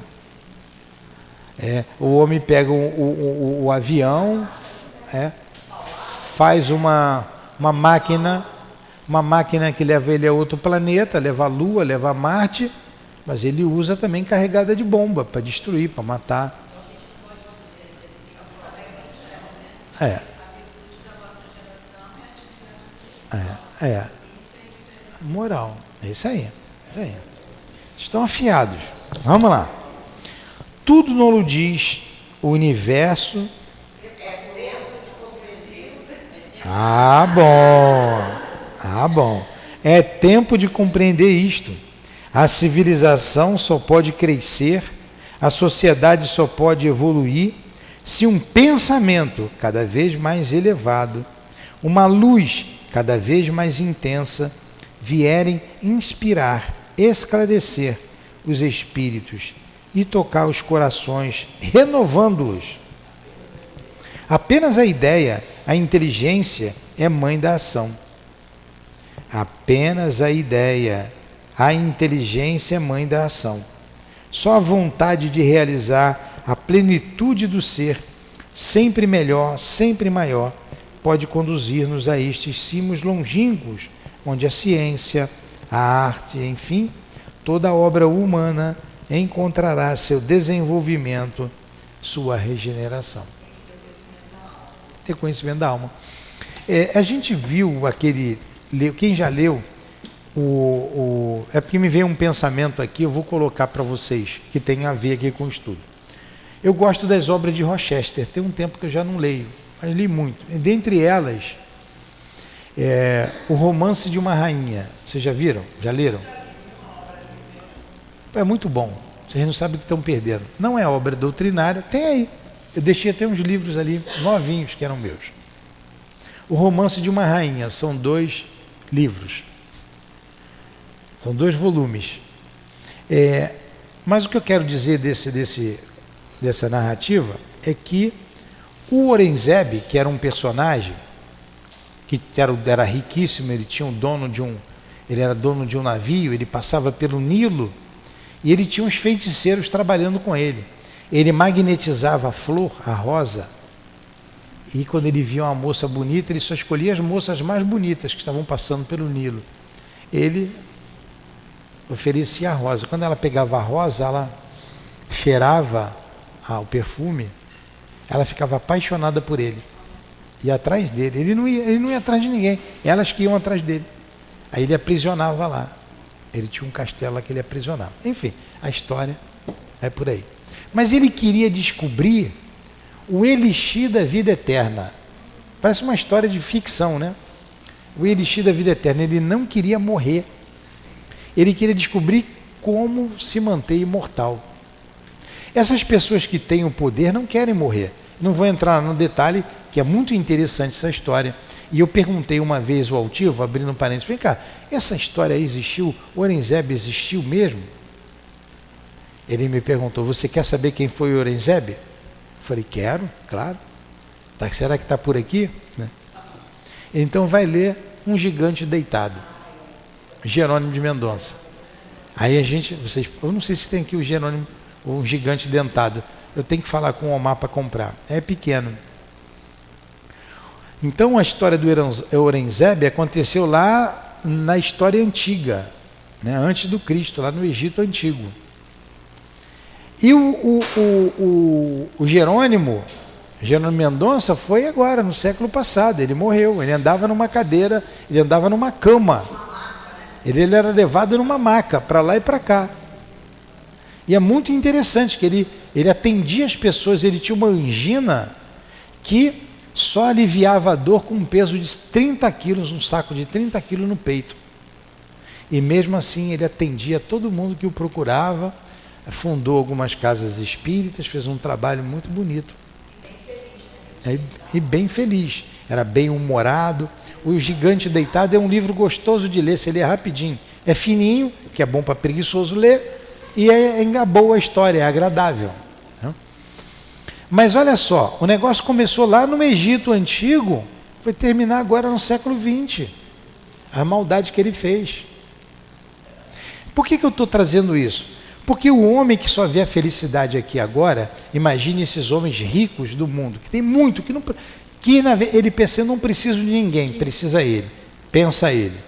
É, o homem pega o, o- o- o avião, é, faz uma, uma máquina, uma máquina que leva ele a outro planeta, leva a Lua, leva a Marte, mas ele usa também carregada de bomba para destruir, para matar. É. É, é. Moral. É isso aí. É isso aí. Estão afiados. Vamos lá. Tudo não diz o universo. Ah, bom. Ah, bom. É tempo de compreender isto. A civilização só pode crescer, a sociedade só pode evoluir se um pensamento cada vez mais elevado, uma luz cada vez mais intensa vierem inspirar, esclarecer os espíritos e tocar os corações, renovando-os. Apenas a ideia, a inteligência é mãe da ação. Apenas a ideia, a inteligência é mãe da ação. Só a vontade de realizar a plenitude do ser, sempre melhor, sempre maior, pode conduzir-nos a estes cimos longínquos, onde a ciência, a arte, enfim, toda a obra humana encontrará seu desenvolvimento, sua regeneração. Ter conhecimento da alma. É, a gente viu aquele. Quem já leu o, o, é porque me veio um pensamento aqui, eu vou colocar para vocês, que tem a ver aqui com o estudo. Eu gosto das obras de Rochester, tem um tempo que eu já não leio, mas li muito. E dentre elas, é, o romance de uma rainha. Vocês já viram? Já leram? É muito bom. Vocês não sabem o que estão perdendo. Não é obra doutrinária, tem aí. Eu deixei até uns livros ali novinhos que eram meus. O romance de uma rainha são dois livros. São dois volumes. É, mas o que eu quero dizer desse, desse, dessa narrativa é que o Orenzeb, que era um personagem que era, era riquíssimo, ele tinha um dono de um, ele era dono de um navio, ele passava pelo Nilo e ele tinha uns feiticeiros trabalhando com ele. Ele magnetizava a flor, a rosa, e quando ele via uma moça bonita, ele só escolhia as moças mais bonitas que estavam passando pelo Nilo. Ele oferecia a rosa. Quando ela pegava a rosa, ela cheirava o perfume, ela ficava apaixonada por ele. Ia atrás dele. Ele não ia, ele não ia atrás de ninguém. Elas que iam atrás dele. Aí ele aprisionava lá. Ele tinha um castelo lá que ele aprisionava. Enfim, a história é por aí. Mas ele queria descobrir o elixir da vida eterna. Parece uma história de ficção, né? O elixir da vida eterna. Ele não queria morrer. Ele queria descobrir como se manter imortal. Essas pessoas que têm o poder não querem morrer. Não vou entrar no detalhe, que é muito interessante essa história. E eu perguntei uma vez ao altivo, abrindo um parênteses, vem cá, essa história existiu? Orenzeb existiu mesmo? Ele me perguntou, você quer saber quem foi Orenzeb? Falei, quero, claro. Tá, será que está por aqui? Né? Então vai ler Um Gigante Deitado. Jerônimo de Mendonça. Aí a gente, vocês, eu não sei se tem aqui o Jerônimo, o gigante dentado. Eu tenho que falar com o Omar para comprar. É pequeno. Então a história do Orenzeb aconteceu lá na história antiga, né, antes do Cristo, lá no Egito Antigo. E o, o, o, o Jerônimo, Jerônimo Mendonça, foi agora, no século passado. Ele morreu. Ele andava numa cadeira, ele andava numa cama ele, ele era levado numa maca, para lá e para cá. E é muito interessante que ele, ele atendia as pessoas, ele tinha uma angina que só aliviava a dor com um peso de 30 quilos, um saco de 30 quilos no peito. E mesmo assim ele atendia todo mundo que o procurava, fundou algumas casas espíritas, fez um trabalho muito bonito. E bem feliz. Era bem humorado, o Gigante Deitado é um livro gostoso de ler, você lê rapidinho. É fininho, que é bom para preguiçoso ler, e é, é boa a história, é agradável. Mas olha só, o negócio começou lá no Egito antigo, foi terminar agora no século XX. A maldade que ele fez. Por que, que eu estou trazendo isso? Porque o homem que só vê a felicidade aqui agora, imagine esses homens ricos do mundo, que tem muito, que não, que ele pensa, eu não preciso de ninguém, precisa ele. Pensa ele.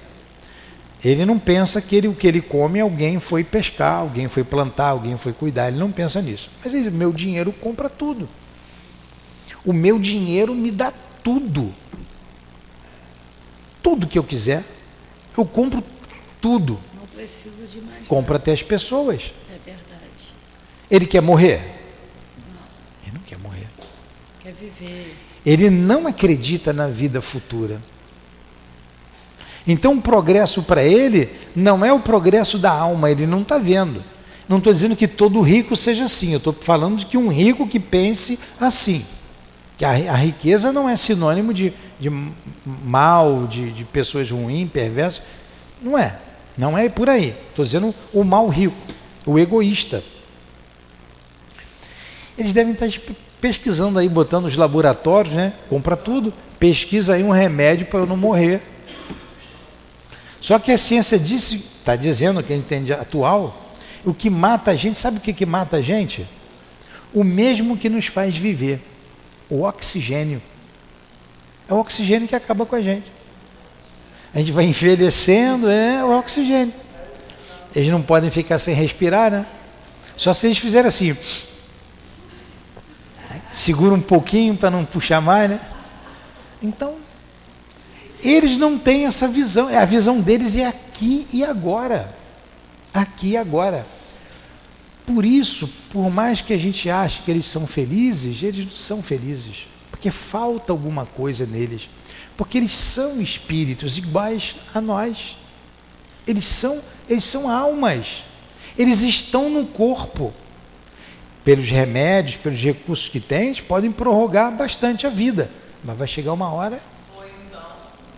Ele não pensa que ele, o que ele come, alguém foi pescar, alguém foi plantar, alguém foi cuidar. Ele não pensa nisso. Mas ele diz, meu dinheiro compra tudo. O meu dinheiro me dá tudo. Tudo que eu quiser. Eu compro tudo. Não preciso de mais. Compra até as pessoas. É verdade. Ele quer morrer? Não. Ele não quer morrer. Quer viver. Ele não acredita na vida futura. Então o progresso para ele não é o progresso da alma, ele não está vendo. Não estou dizendo que todo rico seja assim, eu estou falando de que um rico que pense assim. Que a, a riqueza não é sinônimo de, de mal, de, de pessoas ruins, perversas. Não é. Não é por aí. Estou dizendo o mal rico, o egoísta. Eles devem estar pesquisando aí, botando os laboratórios, né? Compra tudo, pesquisa aí um remédio para eu não morrer. Só que a ciência está dizendo que a gente tem atual, o que mata a gente, sabe o que, que mata a gente? o mesmo que nos faz viver, o oxigênio. É o oxigênio que acaba com a gente. A gente vai envelhecendo, é o oxigênio. Eles não podem ficar sem respirar, né? Só se eles fizerem assim. Segura um pouquinho para não puxar mais, né? Então, eles não têm essa visão. A visão deles é aqui e agora. Aqui e agora. Por isso, por mais que a gente ache que eles são felizes, eles não são felizes. Porque falta alguma coisa neles. Porque eles são espíritos iguais a nós. Eles são, eles são almas. Eles estão no corpo. Pelos remédios, pelos recursos que têm, podem prorrogar bastante a vida. Mas vai chegar uma hora. Ou então,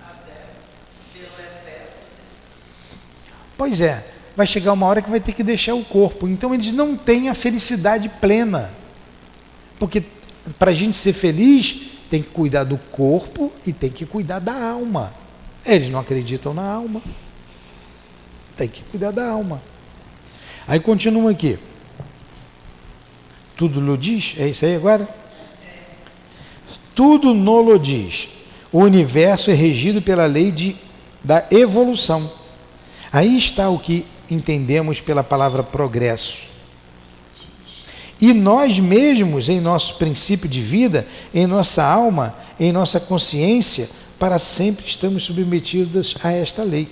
até pelo excesso. Pois é, vai chegar uma hora que vai ter que deixar o corpo. Então eles não têm a felicidade plena. Porque para a gente ser feliz, tem que cuidar do corpo e tem que cuidar da alma. Eles não acreditam na alma. Tem que cuidar da alma. Aí continua aqui. Tudo lo diz? É isso aí agora? Tudo nolo diz. O universo é regido pela lei de, da evolução. Aí está o que entendemos pela palavra progresso. E nós mesmos, em nosso princípio de vida, em nossa alma, em nossa consciência, para sempre estamos submetidos a esta lei.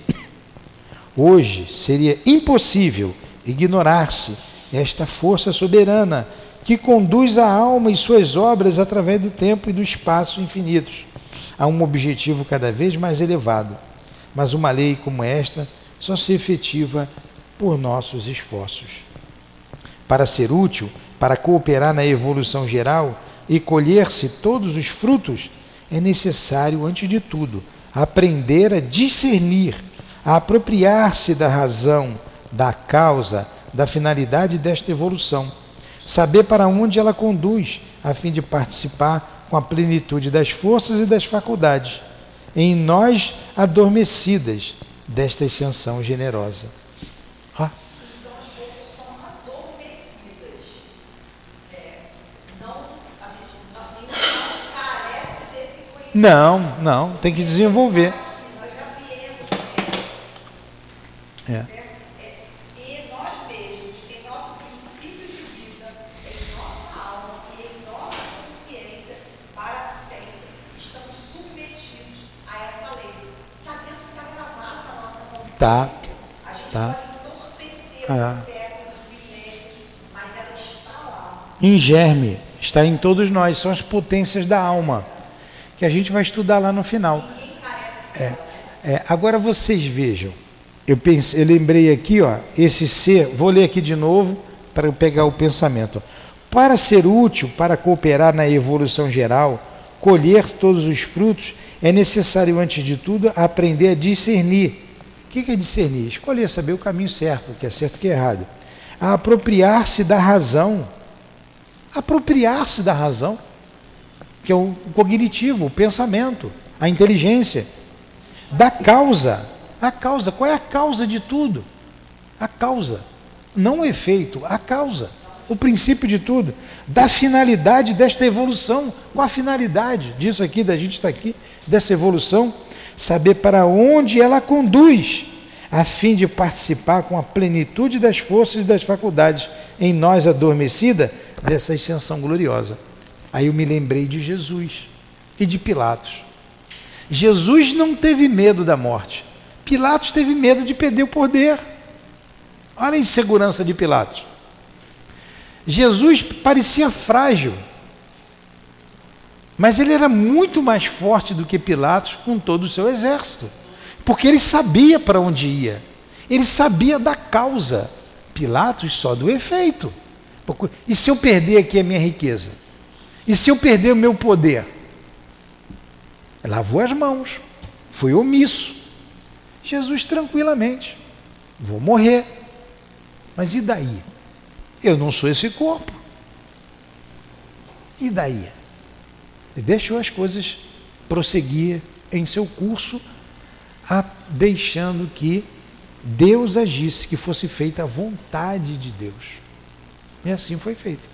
Hoje seria impossível ignorar-se esta força soberana que conduz a alma e suas obras através do tempo e do espaço infinitos a um objetivo cada vez mais elevado. Mas uma lei como esta só se efetiva por nossos esforços. Para ser útil, para cooperar na evolução geral e colher-se todos os frutos, é necessário, antes de tudo, aprender a discernir, a apropriar-se da razão, da causa, da finalidade desta evolução, saber para onde ela conduz, a fim de participar com a plenitude das forças e das faculdades, em nós adormecidas desta ascensão generosa. Ah. Então as coisas são adormecidas. Não, a gente nós carece desse conhecimento. Não, não, tem que desenvolver. É, e nós mesmos, em nosso princípio de vida, em nossa alma e em nossa consciência, para sempre, estamos submetidos a essa lei. Está dentro, está gravado na nossa consciência. Tá. A gente Tá. Ah. os séculos, milênios, mas ela está lá. Em germe, está em todos nós, são as potências da alma, que a gente vai estudar lá no final. É, é, agora vocês vejam, eu, pensei, eu lembrei aqui, ó, esse ser, vou ler aqui de novo para eu pegar o pensamento. Para ser útil, para cooperar na evolução geral, colher todos os frutos, é necessário, antes de tudo, aprender a discernir. O que é discernir? Escolher, saber o caminho certo, o que é certo e o que é errado. Apropriar-se da razão. Apropriar-se da razão, que é o cognitivo, o pensamento, a inteligência da causa. A causa, qual é a causa de tudo? A causa, não o efeito, a causa, o princípio de tudo, da finalidade desta evolução. Qual a finalidade disso aqui, da gente estar aqui, dessa evolução? Saber para onde ela conduz, a fim de participar com a plenitude das forças e das faculdades em nós adormecida dessa ascensão gloriosa. Aí eu me lembrei de Jesus e de Pilatos. Jesus não teve medo da morte. Pilatos teve medo de perder o poder. Olha a insegurança de Pilatos. Jesus parecia frágil, mas ele era muito mais forte do que Pilatos com todo o seu exército, porque ele sabia para onde ia, ele sabia da causa. Pilatos só do efeito. E se eu perder aqui a minha riqueza? E se eu perder o meu poder? Lavou as mãos, foi omisso. Jesus tranquilamente, vou morrer. Mas e daí? Eu não sou esse corpo. E daí? Ele deixou as coisas prosseguir em seu curso, a- deixando que Deus agisse, que fosse feita a vontade de Deus. E assim foi feito.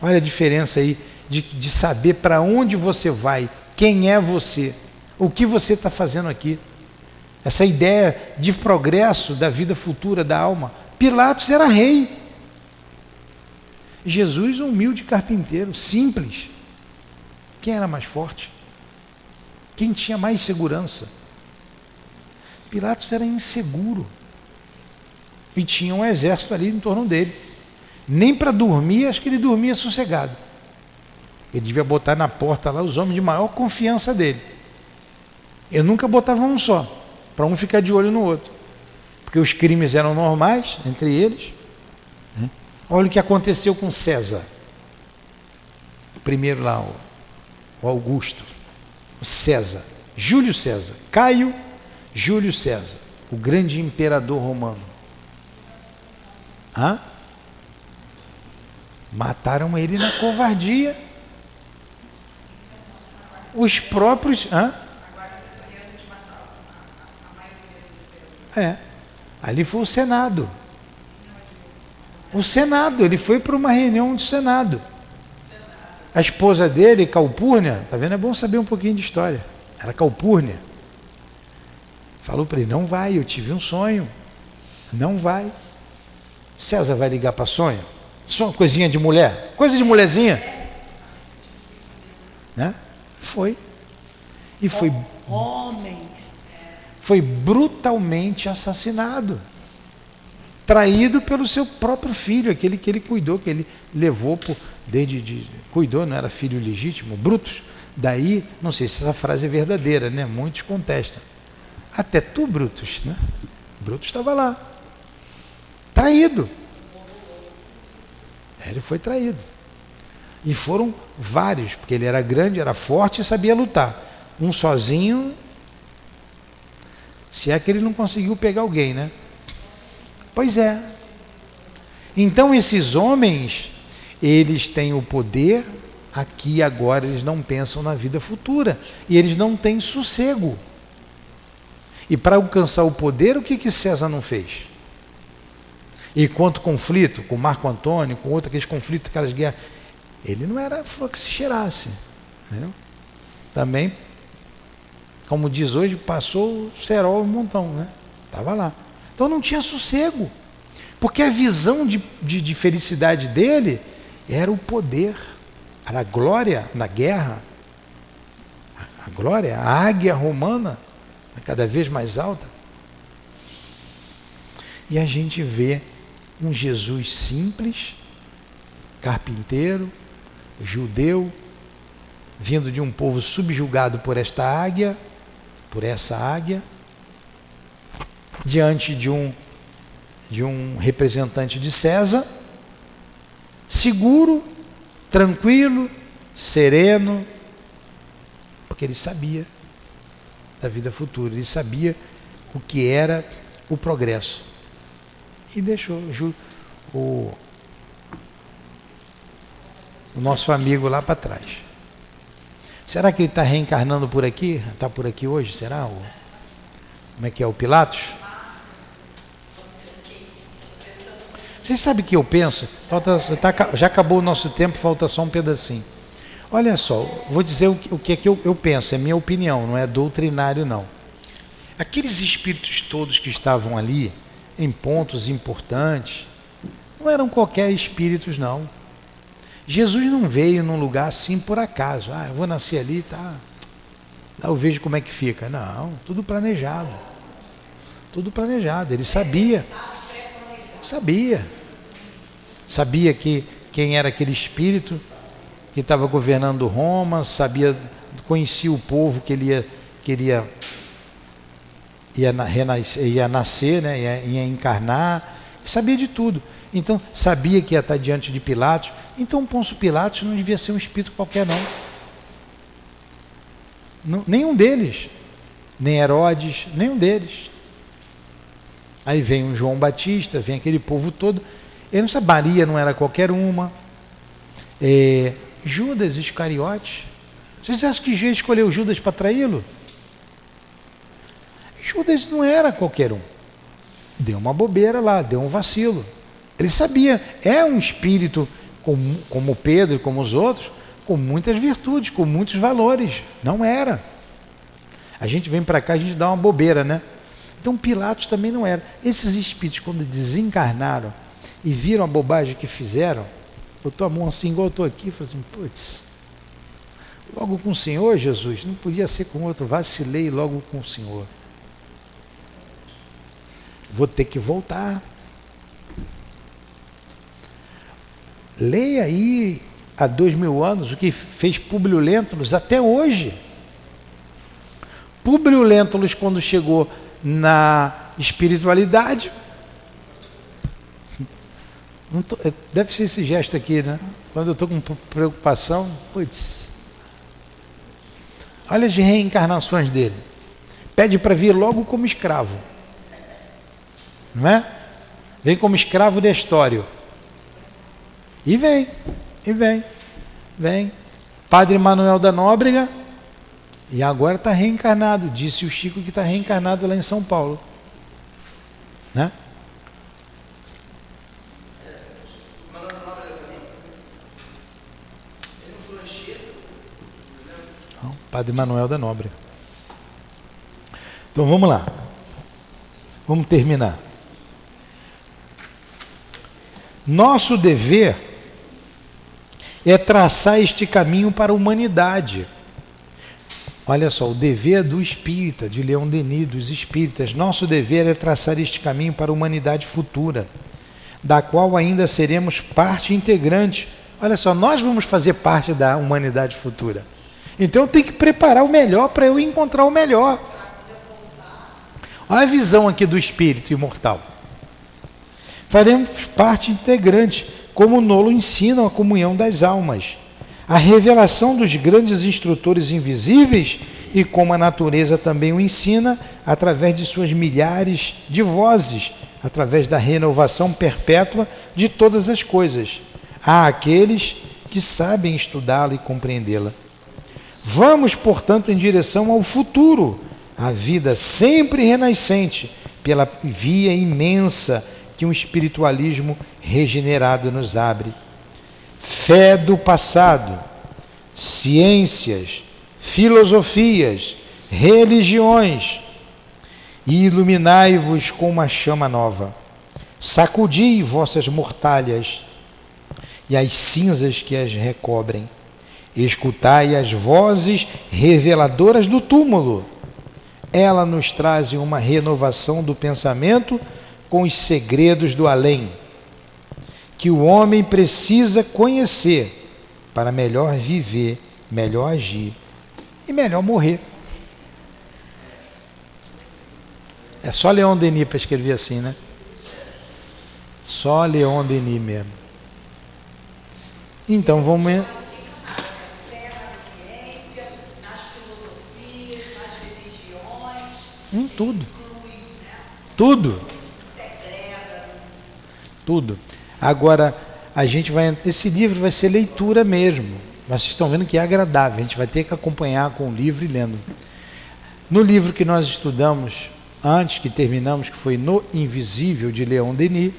Olha a diferença aí de, de saber para onde você vai, quem é você, o que você está fazendo aqui. Essa ideia de progresso da vida futura da alma. Pilatos era rei. Jesus, um humilde carpinteiro, simples. Quem era mais forte? Quem tinha mais segurança? Pilatos era inseguro. E tinha um exército ali em torno dele. Nem para dormir, acho que ele dormia sossegado. Ele devia botar na porta lá os homens de maior confiança dele. Eu nunca botava um só, para um ficar de olho no outro. Porque os crimes eram normais entre eles. Né? Olha o que aconteceu com César. Primeiro lá, Augusto, o César, Júlio César, Caio Júlio César, o grande imperador romano. Hã? Mataram ele na covardia. Os próprios. Hã? É. Ali foi o Senado. O Senado, ele foi para uma reunião do Senado. A esposa dele, Calpurnia, tá vendo? É bom saber um pouquinho de história. Era Calpurnia. Falou para ele: não vai, eu tive um sonho. Não vai. César vai ligar para sonho? Sonho, coisinha de mulher? Coisa de mulherzinha? Né? Foi. E foi. Homens. Foi brutalmente assassinado. Traído pelo seu próprio filho, aquele que ele cuidou, que ele levou por, desde de, cuidou, não era filho legítimo, Brutus. Daí, não sei se essa frase é verdadeira, né? Muitos contestam. Até tu, Brutus, né? Brutus estava lá traído. Ele foi traído. E foram vários, porque ele era grande, era forte e sabia lutar. Um sozinho, se é que ele não conseguiu pegar alguém, né? Pois é. Então esses homens, eles têm o poder aqui e agora, eles não pensam na vida futura. E eles não têm sossego. E para alcançar o poder, o que, que César não fez? E quanto conflito com Marco Antônio, com outros aqueles conflitos, aquelas guerras, ele não era flor que se cheirasse. Entendeu? Também, como diz hoje, passou o cerol um montão, né? Estava lá. Então não tinha sossego. Porque a visão de, de, de felicidade dele era o poder, era a glória na guerra. A glória, a águia romana, cada vez mais alta. E a gente vê um Jesus simples, carpinteiro, judeu, vindo de um povo subjugado por esta águia, por essa águia, diante de um de um representante de César, seguro, tranquilo, sereno, porque ele sabia da vida futura, ele sabia o que era o progresso e deixou o, o nosso amigo lá para trás. Será que ele está reencarnando por aqui? Está por aqui hoje? Será? O, como é que é? O Pilatos? Vocês sabem o que eu penso? Falta, tá, já acabou o nosso tempo, falta só um pedacinho. Olha só, vou dizer o que, o que é que eu, eu penso, é minha opinião, não é doutrinário não. Aqueles espíritos todos que estavam ali, em pontos importantes. Não eram qualquer espíritos, não. Jesus não veio num lugar assim por acaso. Ah, eu vou nascer ali, tá? Eu vejo como é que fica. Não, tudo planejado. Tudo planejado. Ele sabia. Sabia. Sabia que quem era aquele espírito que estava governando Roma, sabia, conhecia o povo que ele ia, queria ia, renascer, ia nascer, né? ia, ia encarnar, sabia de tudo. Então, sabia que ia estar diante de Pilatos. Então, Pôncio Pilatos não devia ser um espírito qualquer, não. não. Nenhum deles. Nem Herodes, nenhum deles. Aí vem um João Batista, vem aquele povo todo. Ele não sabe, Maria não era qualquer uma. É, Judas Iscariotes. Vocês acham que Jesus escolheu Judas para traí-lo? Judas não era qualquer um. Deu uma bobeira lá, deu um vacilo. Ele sabia, é um espírito com, como Pedro como os outros, com muitas virtudes, com muitos valores. Não era. A gente vem para cá, a gente dá uma bobeira, né? Então Pilatos também não era. Esses espíritos, quando desencarnaram e viram a bobagem que fizeram, botou a mão assim, igual eu estou aqui, e falou assim, putz, logo com o Senhor, Jesus, não podia ser com outro, vacilei logo com o Senhor. Vou ter que voltar. Leia aí há dois mil anos o que fez Públio Lentulus até hoje. Públio Lentulus, quando chegou na espiritualidade, tô, é, deve ser esse gesto aqui, né? Quando eu estou com preocupação, putz. Olha as reencarnações dele. Pede para vir logo como escravo. Não é? Vem como escravo de Estório. E vem, e vem, vem. Padre Manuel da Nóbrega, e agora está reencarnado. Disse o Chico que está reencarnado lá em São Paulo. Né? Padre Manuel da Nóbrega. Então vamos lá. Vamos terminar. Nosso dever é traçar este caminho para a humanidade. Olha só, o dever do espírita, de Leão Denis, dos espíritas, nosso dever é traçar este caminho para a humanidade futura, da qual ainda seremos parte integrante. Olha só, nós vamos fazer parte da humanidade futura. Então eu tenho que preparar o melhor para eu encontrar o melhor. Olha a visão aqui do espírito imortal. Faremos parte integrante como Nolo ensina a comunhão das almas, a revelação dos grandes instrutores invisíveis e como a natureza também o ensina através de suas milhares de vozes, através da renovação perpétua de todas as coisas. Há aqueles que sabem estudá-la e compreendê-la. Vamos, portanto, em direção ao futuro, a vida sempre renascente, pela via imensa que um espiritualismo regenerado nos abre. Fé do passado, ciências, filosofias, religiões, e iluminai-vos com uma chama nova. Sacudi vossas mortalhas e as cinzas que as recobrem. Escutai as vozes reveladoras do túmulo. Ela nos traz uma renovação do pensamento com os segredos do além, que o homem precisa conhecer para melhor viver, melhor agir e melhor morrer. É só Leon Denis para escrever assim, né? Só Leon Denis mesmo. Então vamos. Em tudo. Tudo tudo. Agora, a gente vai. Esse livro vai ser leitura mesmo. Mas vocês estão vendo que é agradável, a gente vai ter que acompanhar com o livro e lendo. No livro que nós estudamos antes, que terminamos, que foi No Invisível, de Leon Denis,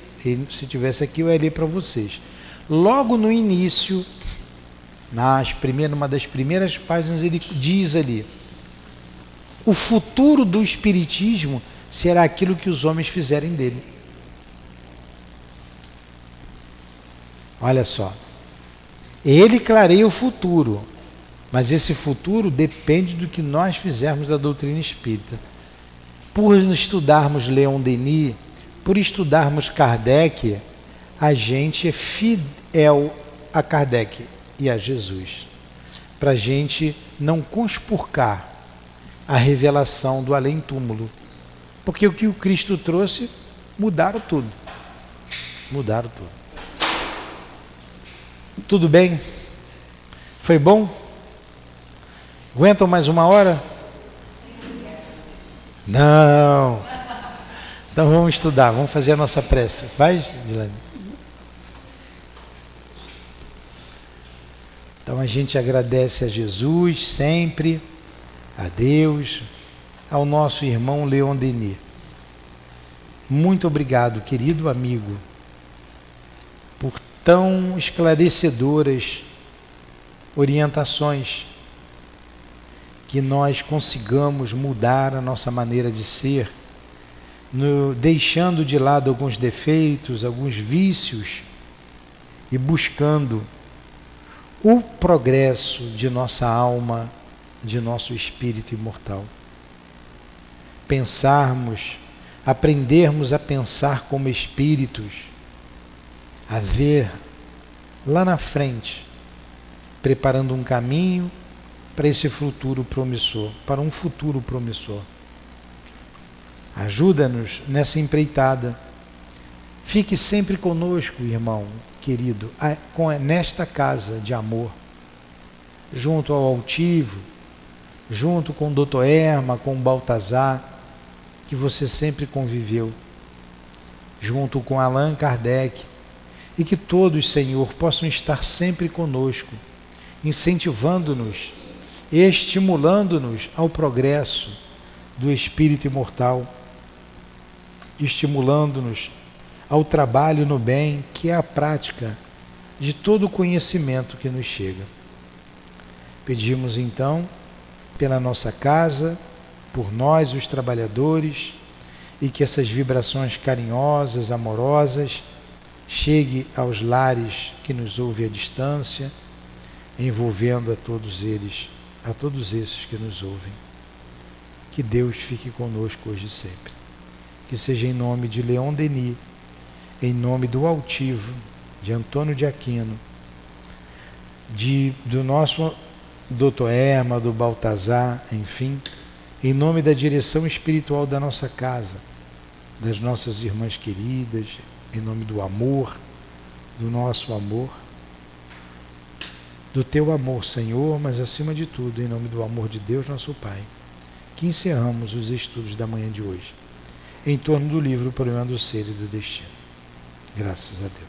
se tivesse aqui eu ia ler para vocês. Logo no início, nas primeiras, uma das primeiras páginas, ele diz ali: o futuro do Espiritismo será aquilo que os homens fizerem dele. Olha só. Ele clareia o futuro, mas esse futuro depende do que nós fizermos da doutrina espírita. Por estudarmos Leon Denis, por estudarmos Kardec, a gente é fiel a Kardec e a Jesus. Para a gente não conspurcar a revelação do além-túmulo. Porque o que o Cristo trouxe, mudaram tudo. Mudaram tudo. Tudo bem? Foi bom? Aguentam mais uma hora? Não. Então vamos estudar, vamos fazer a nossa prece. Vai, Dilane. Então a gente agradece a Jesus sempre, a Deus, ao nosso irmão Leon Denis. Muito obrigado, querido amigo, por tão esclarecedoras orientações que nós consigamos mudar a nossa maneira de ser, no, deixando de lado alguns defeitos, alguns vícios e buscando o progresso de nossa alma, de nosso espírito imortal. Pensarmos, aprendermos a pensar como espíritos, a ver lá na frente, preparando um caminho para esse futuro promissor, para um futuro promissor. Ajuda-nos nessa empreitada. Fique sempre conosco, irmão querido, nesta casa de amor, junto ao altivo, junto com o doutor Erma, com o Baltazar, que você sempre conviveu, junto com Allan Kardec, e que todos, Senhor, possam estar sempre conosco, incentivando-nos estimulando-nos ao progresso do espírito imortal, estimulando-nos ao trabalho no bem, que é a prática de todo o conhecimento que nos chega. Pedimos então pela nossa casa, por nós, os trabalhadores, e que essas vibrações carinhosas, amorosas, chegue aos lares que nos ouvem à distância, envolvendo a todos eles a todos esses que nos ouvem. Que Deus fique conosco hoje e sempre. Que seja em nome de Leon Denis, em nome do Altivo, de Antônio de Aquino, de, do nosso doutor Erma, do Baltazar, enfim, em nome da direção espiritual da nossa casa, das nossas irmãs queridas, em nome do amor, do nosso amor do teu amor, Senhor, mas acima de tudo, em nome do amor de Deus, nosso Pai, que encerramos os estudos da manhã de hoje, em torno do livro O Problema do Ser e do Destino. Graças a Deus.